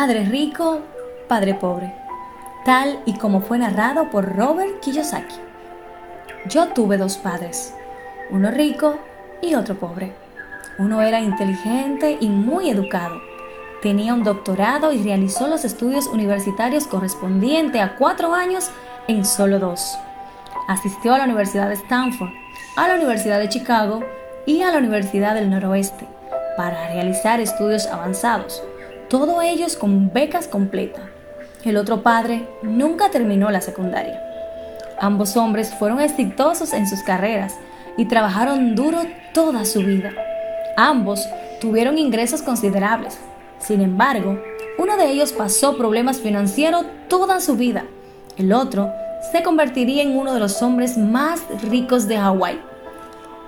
Padre rico, padre pobre, tal y como fue narrado por Robert Kiyosaki. Yo tuve dos padres, uno rico y otro pobre. Uno era inteligente y muy educado. Tenía un doctorado y realizó los estudios universitarios correspondientes a cuatro años en solo dos. Asistió a la Universidad de Stanford, a la Universidad de Chicago y a la Universidad del Noroeste para realizar estudios avanzados todo ellos con becas completas. El otro padre nunca terminó la secundaria. Ambos hombres fueron exitosos en sus carreras y trabajaron duro toda su vida. Ambos tuvieron ingresos considerables. Sin embargo, uno de ellos pasó problemas financieros toda su vida. El otro se convertiría en uno de los hombres más ricos de Hawái.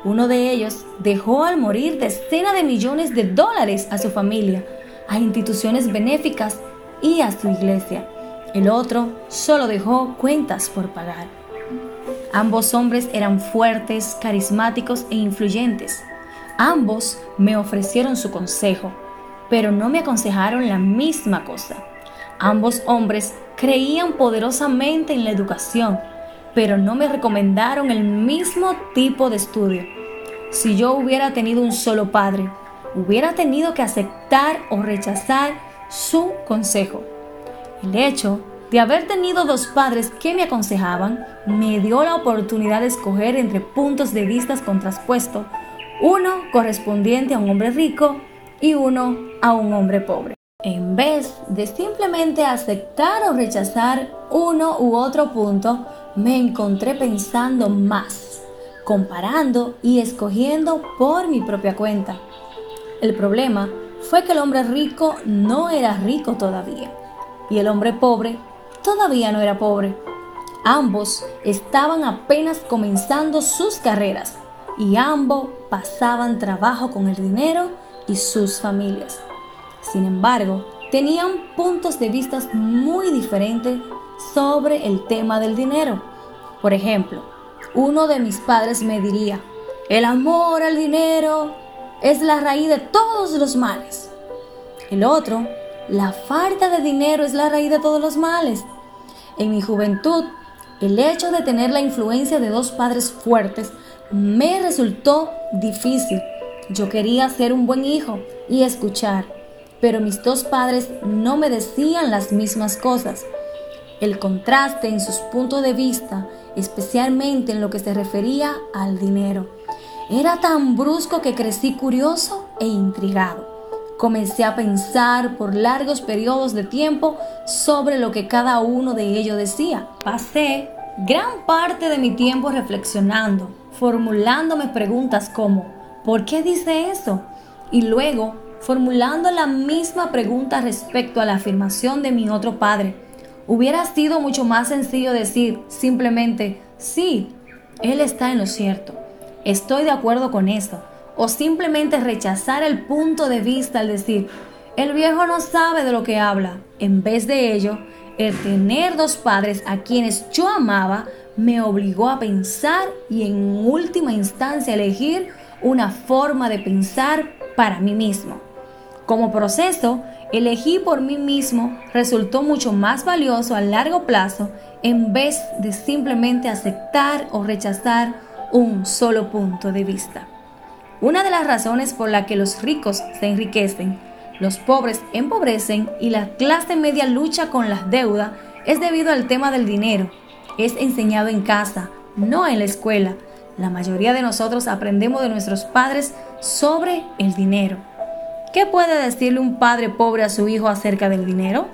Uno de ellos dejó al morir decenas de millones de dólares a su familia a instituciones benéficas y a su iglesia. El otro solo dejó cuentas por pagar. Ambos hombres eran fuertes, carismáticos e influyentes. Ambos me ofrecieron su consejo, pero no me aconsejaron la misma cosa. Ambos hombres creían poderosamente en la educación, pero no me recomendaron el mismo tipo de estudio. Si yo hubiera tenido un solo padre, hubiera tenido que aceptar o rechazar su consejo. El hecho de haber tenido dos padres que me aconsejaban me dio la oportunidad de escoger entre puntos de vista contrapuestos, uno correspondiente a un hombre rico y uno a un hombre pobre. En vez de simplemente aceptar o rechazar uno u otro punto, me encontré pensando más, comparando y escogiendo por mi propia cuenta. El problema fue que el hombre rico no era rico todavía y el hombre pobre todavía no era pobre. Ambos estaban apenas comenzando sus carreras y ambos pasaban trabajo con el dinero y sus familias. Sin embargo, tenían puntos de vista muy diferentes sobre el tema del dinero. Por ejemplo, uno de mis padres me diría, el amor al dinero es la raíz de todos los males. El otro, la falta de dinero es la raíz de todos los males. En mi juventud, el hecho de tener la influencia de dos padres fuertes me resultó difícil. Yo quería ser un buen hijo y escuchar, pero mis dos padres no me decían las mismas cosas. El contraste en sus puntos de vista, especialmente en lo que se refería al dinero era tan brusco que crecí curioso e intrigado. Comencé a pensar por largos periodos de tiempo sobre lo que cada uno de ellos decía. Pasé gran parte de mi tiempo reflexionando, formulándome preguntas como ¿por qué dice eso? Y luego formulando la misma pregunta respecto a la afirmación de mi otro padre. Hubiera sido mucho más sencillo decir simplemente, sí, él está en lo cierto estoy de acuerdo con eso. O simplemente rechazar el punto de vista al decir, el viejo no sabe de lo que habla. En vez de ello, el tener dos padres a quienes yo amaba me obligó a pensar y en última instancia elegir una forma de pensar para mí mismo. Como proceso, elegí por mí mismo resultó mucho más valioso a largo plazo en vez de simplemente aceptar o rechazar un solo punto de vista. Una de las razones por la que los ricos se enriquecen, los pobres empobrecen y la clase media lucha con las deudas es debido al tema del dinero. Es enseñado en casa, no en la escuela. La mayoría de nosotros aprendemos de nuestros padres sobre el dinero. ¿Qué puede decirle un padre pobre a su hijo acerca del dinero?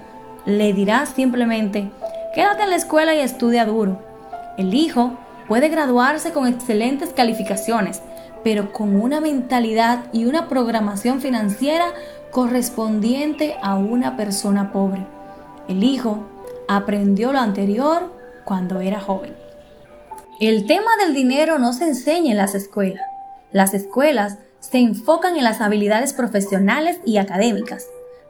Le dirá simplemente, quédate en la escuela y estudia duro. El hijo puede graduarse con excelentes calificaciones, pero con una mentalidad y una programación financiera correspondiente a una persona pobre. El hijo aprendió lo anterior cuando era joven. El tema del dinero no se enseña en las escuelas. Las escuelas se enfocan en las habilidades profesionales y académicas,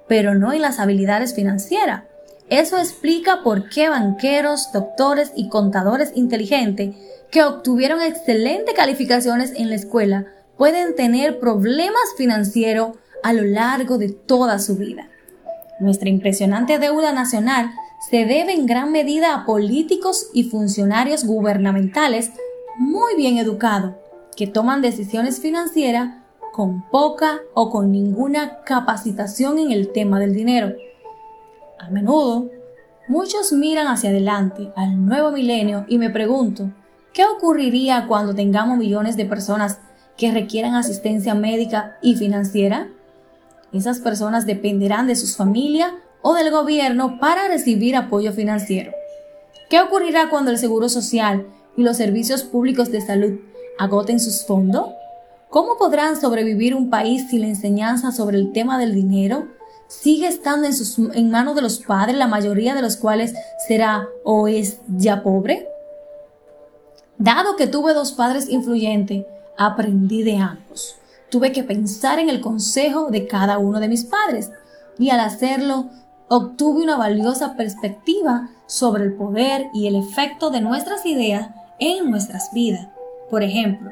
pero no en las habilidades financieras. Eso explica por qué banqueros, doctores y contadores inteligentes que obtuvieron excelentes calificaciones en la escuela pueden tener problemas financieros a lo largo de toda su vida. Nuestra impresionante deuda nacional se debe en gran medida a políticos y funcionarios gubernamentales muy bien educados que toman decisiones financieras con poca o con ninguna capacitación en el tema del dinero. A menudo, muchos miran hacia adelante al nuevo milenio y me pregunto, ¿qué ocurriría cuando tengamos millones de personas que requieran asistencia médica y financiera? Esas personas dependerán de sus familias o del gobierno para recibir apoyo financiero. ¿Qué ocurrirá cuando el Seguro Social y los servicios públicos de salud agoten sus fondos? ¿Cómo podrán sobrevivir un país si la enseñanza sobre el tema del dinero sigue estando en, sus, en manos de los padres, la mayoría de los cuales será o es ya pobre? Dado que tuve dos padres influyentes, aprendí de ambos. Tuve que pensar en el consejo de cada uno de mis padres y al hacerlo obtuve una valiosa perspectiva sobre el poder y el efecto de nuestras ideas en nuestras vidas. Por ejemplo,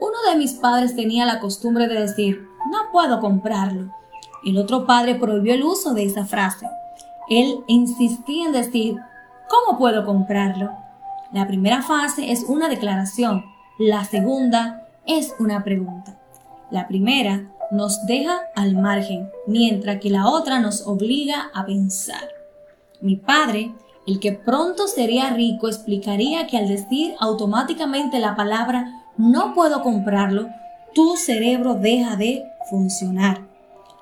uno de mis padres tenía la costumbre de decir, no puedo comprarlo. El otro padre prohibió el uso de esa frase. Él insistía en decir, ¿cómo puedo comprarlo? La primera fase es una declaración, la segunda es una pregunta. La primera nos deja al margen, mientras que la otra nos obliga a pensar. Mi padre, el que pronto sería rico, explicaría que al decir automáticamente la palabra no puedo comprarlo, tu cerebro deja de funcionar.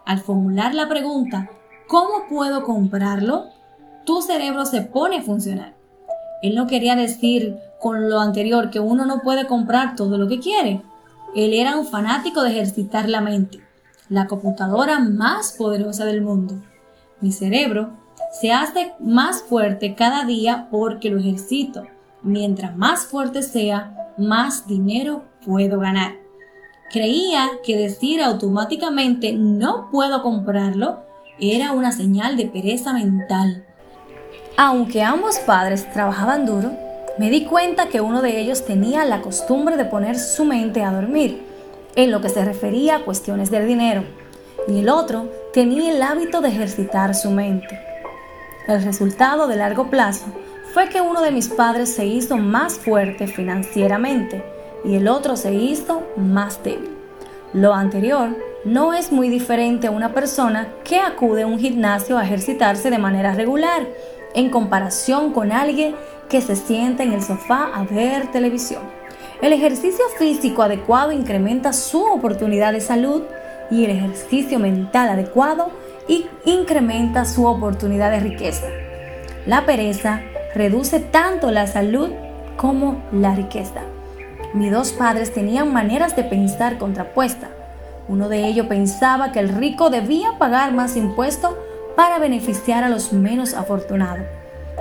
Al formular la pregunta ¿cómo puedo comprarlo? tu cerebro se pone a funcionar. Él no quería decir con lo anterior que uno no puede comprar todo lo que quiere, él era un fanático de ejercitar la mente, la computadora más poderosa del mundo. Mi cerebro se hace más fuerte cada día porque lo ejercito. Mientras más fuerte sea, más dinero puedo ganar. Creía que decir automáticamente no puedo comprarlo era una señal de pereza mental. Aunque ambos padres trabajaban duro, me di cuenta que uno de ellos tenía la costumbre de poner su mente a dormir, en lo que se refería a cuestiones del dinero, y el otro tenía el hábito de ejercitar su mente. El resultado de largo plazo fue que uno de mis padres se hizo más fuerte financieramente y el otro se hizo más débil. Lo anterior no es muy diferente a una persona que acude a un gimnasio a ejercitarse de manera regular en comparación con alguien que se sienta en el sofá a ver televisión. El ejercicio físico adecuado incrementa su oportunidad de salud y el ejercicio mental adecuado incrementa su oportunidad de riqueza. La pereza reduce tanto la salud como la riqueza. Mis dos padres tenían maneras de pensar contrapuestas. Uno de ellos pensaba que el rico debía pagar más impuestos para beneficiar a los menos afortunados.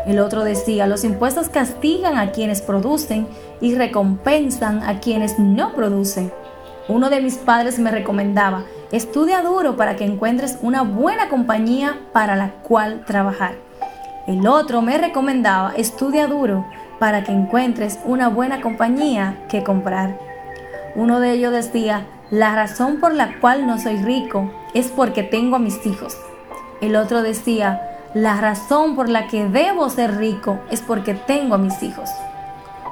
El otro decía, los impuestos castigan a quienes producen y recompensan a quienes no producen. Uno de mis padres me recomendaba, estudia duro para que encuentres una buena compañía para la cual trabajar. El otro me recomendaba, estudia duro para que encuentres una buena compañía que comprar. Uno de ellos decía, la razón por la cual no soy rico es porque tengo a mis hijos. El otro decía, la razón por la que debo ser rico es porque tengo a mis hijos.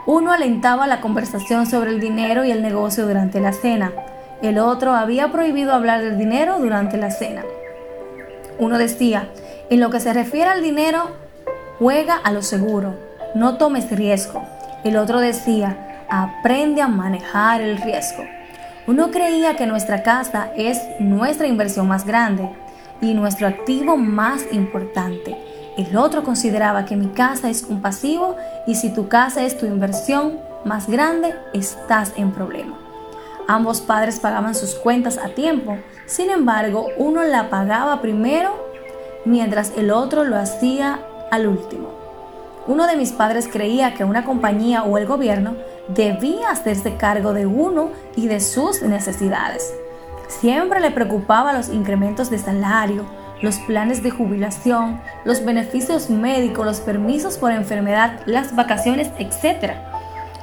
Uno alentaba la conversación sobre el dinero y el negocio durante la cena. El otro había prohibido hablar del dinero durante la cena. Uno decía, en lo que se refiere al dinero, juega a lo seguro, no tomes riesgo. El otro decía, aprende a manejar el riesgo. Uno creía que nuestra casa es nuestra inversión más grande y nuestro activo más importante. El otro consideraba que mi casa es un pasivo y si tu casa es tu inversión más grande, estás en problema. Ambos padres pagaban sus cuentas a tiempo, sin embargo, uno la pagaba primero mientras el otro lo hacía al último. Uno de mis padres creía que una compañía o el gobierno debía hacerse cargo de uno y de sus necesidades. Siempre le preocupaba los incrementos de salario, los planes de jubilación, los beneficios médicos, los permisos por enfermedad, las vacaciones, etc.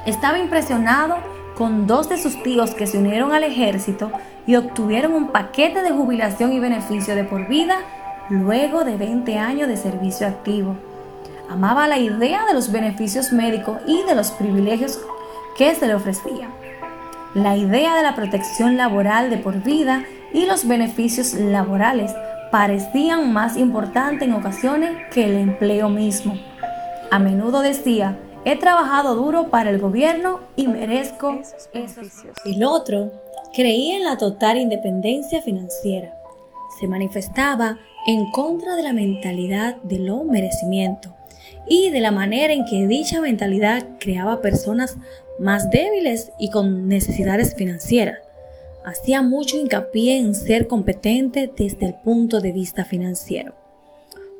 Estaba impresionado con dos de sus tíos que se unieron al ejército y obtuvieron un paquete de jubilación y beneficio de por vida luego de 20 años de servicio activo. Amaba la idea de los beneficios médicos y de los privilegios que se le ofrecían. La idea de la protección laboral de por vida y los beneficios laborales parecían más importantes en ocasiones que el empleo mismo. A menudo decía, he trabajado duro para el gobierno y merezco esos beneficios. El otro creía en la total independencia financiera. Se manifestaba en contra de la mentalidad de lo merecimiento y de la manera en que dicha mentalidad creaba personas más débiles y con necesidades financieras. Hacía mucho hincapié en ser competente desde el punto de vista financiero.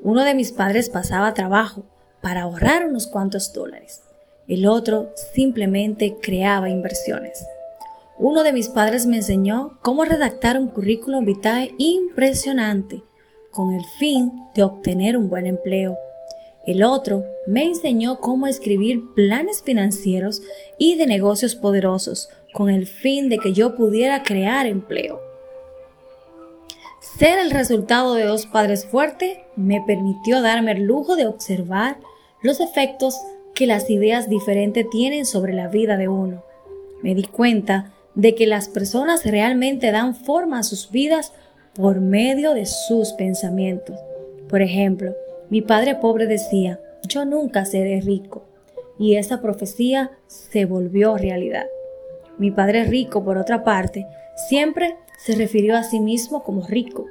Uno de mis padres pasaba trabajo para ahorrar unos cuantos dólares. El otro simplemente creaba inversiones. Uno de mis padres me enseñó cómo redactar un currículum vitae impresionante con el fin de obtener un buen empleo el otro me enseñó cómo escribir planes financieros y de negocios poderosos con el fin de que yo pudiera crear empleo. Ser el resultado de dos padres fuertes me permitió darme el lujo de observar los efectos que las ideas diferentes tienen sobre la vida de uno. Me di cuenta de que las personas realmente dan forma a sus vidas por medio de sus pensamientos. Por ejemplo, mi padre pobre decía, yo nunca seré rico. Y esa profecía se volvió realidad. Mi padre rico, por otra parte, siempre se refirió a sí mismo como rico.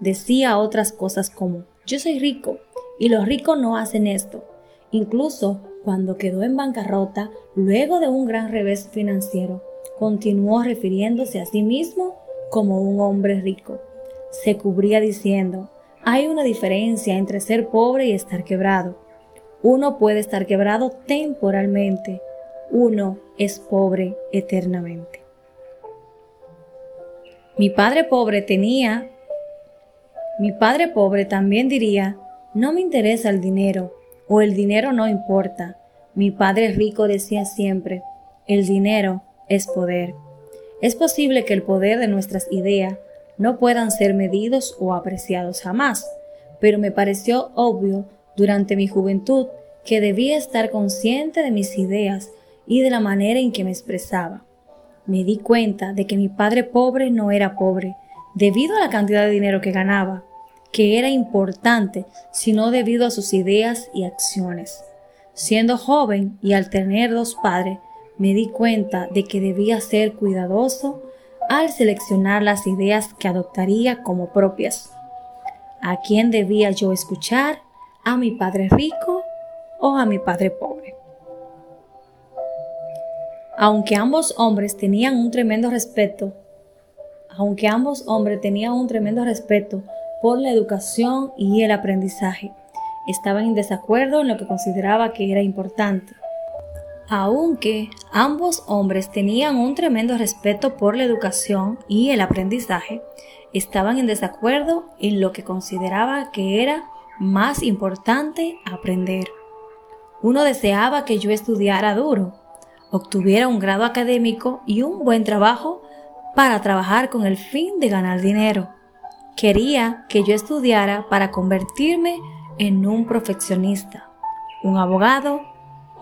Decía otras cosas como, yo soy rico y los ricos no hacen esto. Incluso cuando quedó en bancarrota, luego de un gran revés financiero, continuó refiriéndose a sí mismo como un hombre rico. Se cubría diciendo, hay una diferencia entre ser pobre y estar quebrado. Uno puede estar quebrado temporalmente, uno es pobre eternamente. Mi padre pobre tenía, mi padre pobre también diría, no me interesa el dinero o el dinero no importa. Mi padre rico decía siempre, el dinero es poder. Es posible que el poder de nuestras ideas no puedan ser medidos o apreciados jamás, pero me pareció obvio durante mi juventud que debía estar consciente de mis ideas y de la manera en que me expresaba. Me di cuenta de que mi padre pobre no era pobre debido a la cantidad de dinero que ganaba, que era importante, sino debido a sus ideas y acciones. Siendo joven y al tener dos padres, me di cuenta de que debía ser cuidadoso al seleccionar las ideas que adoptaría como propias. ¿A quién debía yo escuchar? ¿A mi padre rico o a mi padre pobre? Aunque ambos hombres tenían un tremendo respeto, aunque ambos hombres tenían un tremendo respeto por la educación y el aprendizaje, estaban en desacuerdo en lo que consideraba que era importante. Aunque ambos hombres tenían un tremendo respeto por la educación y el aprendizaje, estaban en desacuerdo en lo que consideraba que era más importante aprender. Uno deseaba que yo estudiara duro, obtuviera un grado académico y un buen trabajo para trabajar con el fin de ganar dinero. Quería que yo estudiara para convertirme en un profesionista, un abogado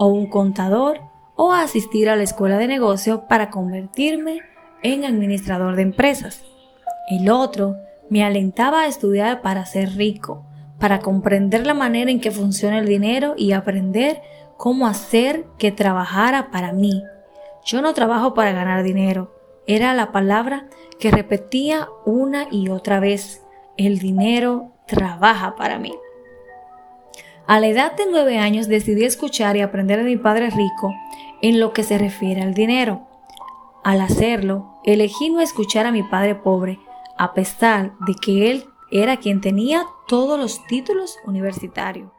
o un contador o asistir a la escuela de negocio para convertirme en administrador de empresas. El otro me alentaba a estudiar para ser rico, para comprender la manera en que funciona el dinero y aprender cómo hacer que trabajara para mí. Yo no trabajo para ganar dinero. Era la palabra que repetía una y otra vez. El dinero trabaja para mí. A la edad de nueve años decidí escuchar y aprender de mi padre rico en lo que se refiere al dinero. Al hacerlo, elegí no escuchar a mi padre pobre, a pesar de que él era quien tenía todos los títulos universitarios.